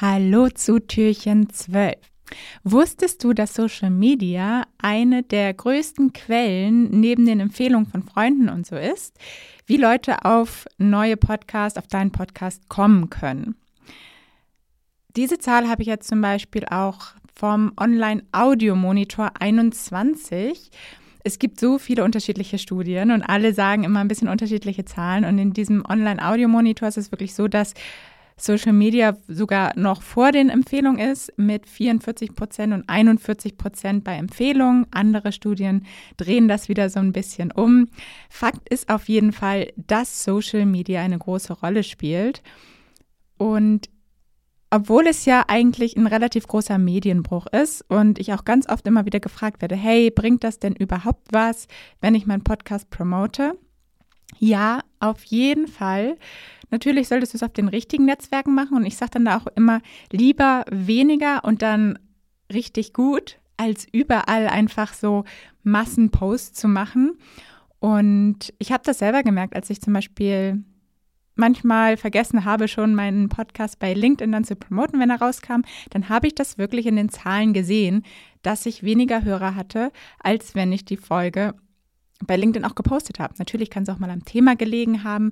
Hallo zu Türchen 12. Wusstest du, dass Social Media eine der größten Quellen neben den Empfehlungen von Freunden und so ist, wie Leute auf neue Podcasts, auf deinen Podcast kommen können? Diese Zahl habe ich jetzt zum Beispiel auch vom Online-Audio-Monitor 21. Es gibt so viele unterschiedliche Studien und alle sagen immer ein bisschen unterschiedliche Zahlen. Und in diesem Online-Audio-Monitor ist es wirklich so, dass Social Media sogar noch vor den Empfehlungen ist, mit 44 Prozent und 41 Prozent bei Empfehlungen. Andere Studien drehen das wieder so ein bisschen um. Fakt ist auf jeden Fall, dass Social Media eine große Rolle spielt. Und obwohl es ja eigentlich ein relativ großer Medienbruch ist und ich auch ganz oft immer wieder gefragt werde, hey, bringt das denn überhaupt was, wenn ich meinen Podcast promote? Ja, auf jeden Fall. Natürlich solltest du es auf den richtigen Netzwerken machen und ich sage dann da auch immer lieber weniger und dann richtig gut, als überall einfach so Massenposts zu machen. Und ich habe das selber gemerkt, als ich zum Beispiel manchmal vergessen habe, schon meinen Podcast bei LinkedIn dann zu promoten, wenn er rauskam, dann habe ich das wirklich in den Zahlen gesehen, dass ich weniger Hörer hatte, als wenn ich die Folge bei LinkedIn auch gepostet habe. Natürlich kann es auch mal am Thema gelegen haben,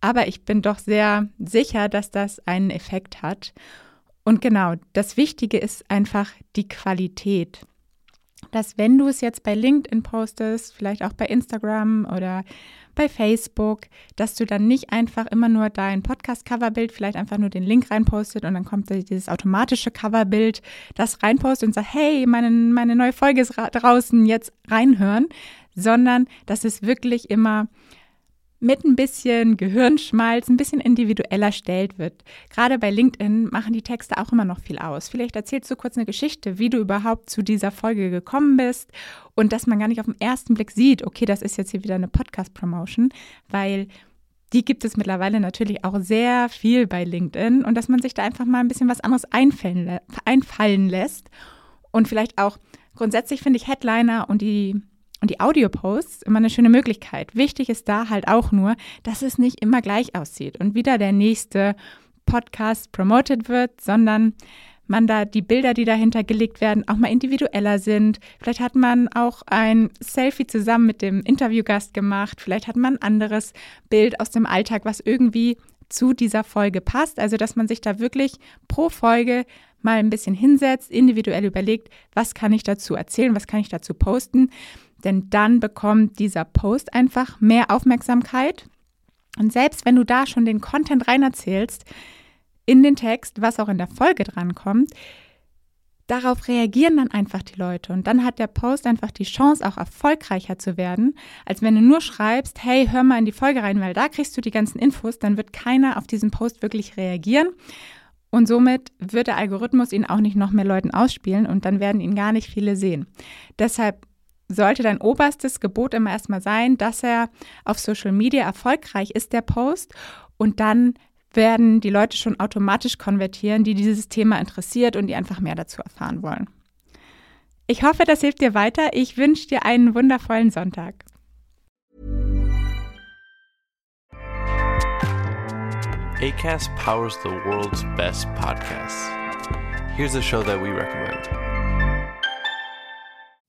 aber ich bin doch sehr sicher, dass das einen Effekt hat. Und genau, das Wichtige ist einfach die Qualität. Dass wenn du es jetzt bei LinkedIn postest, vielleicht auch bei Instagram oder bei Facebook, dass du dann nicht einfach immer nur dein Podcast-Coverbild, vielleicht einfach nur den Link reinpostet und dann kommt dieses automatische Coverbild, das reinpostet und sagt, hey, meine, meine neue Folge ist draußen, jetzt reinhören, sondern dass es wirklich immer mit ein bisschen Gehirnschmalz, ein bisschen individueller stellt wird. Gerade bei LinkedIn machen die Texte auch immer noch viel aus. Vielleicht erzählst du kurz eine Geschichte, wie du überhaupt zu dieser Folge gekommen bist und dass man gar nicht auf den ersten Blick sieht, okay, das ist jetzt hier wieder eine Podcast-Promotion, weil die gibt es mittlerweile natürlich auch sehr viel bei LinkedIn und dass man sich da einfach mal ein bisschen was anderes einfallen lässt und vielleicht auch grundsätzlich finde ich Headliner und die und die Audio-Posts immer eine schöne Möglichkeit. Wichtig ist da halt auch nur, dass es nicht immer gleich aussieht und wieder der nächste Podcast promoted wird, sondern man da die Bilder, die dahinter gelegt werden, auch mal individueller sind. Vielleicht hat man auch ein Selfie zusammen mit dem Interviewgast gemacht. Vielleicht hat man ein anderes Bild aus dem Alltag, was irgendwie zu dieser Folge passt. Also, dass man sich da wirklich pro Folge mal ein bisschen hinsetzt, individuell überlegt, was kann ich dazu erzählen, was kann ich dazu posten. Denn dann bekommt dieser Post einfach mehr Aufmerksamkeit. Und selbst wenn du da schon den Content rein erzählst, in den Text, was auch in der Folge drankommt, darauf reagieren dann einfach die Leute. Und dann hat der Post einfach die Chance, auch erfolgreicher zu werden, als wenn du nur schreibst, hey, hör mal in die Folge rein, weil da kriegst du die ganzen Infos, dann wird keiner auf diesen Post wirklich reagieren. Und somit wird der Algorithmus ihn auch nicht noch mehr Leuten ausspielen und dann werden ihn gar nicht viele sehen. Deshalb sollte dein oberstes Gebot immer erstmal sein, dass er auf Social Media erfolgreich ist, der Post. Und dann werden die Leute schon automatisch konvertieren, die dieses Thema interessiert und die einfach mehr dazu erfahren wollen. Ich hoffe, das hilft dir weiter. Ich wünsche dir einen wundervollen Sonntag. ACAST powers the world's best podcasts. Here's a show that we recommend.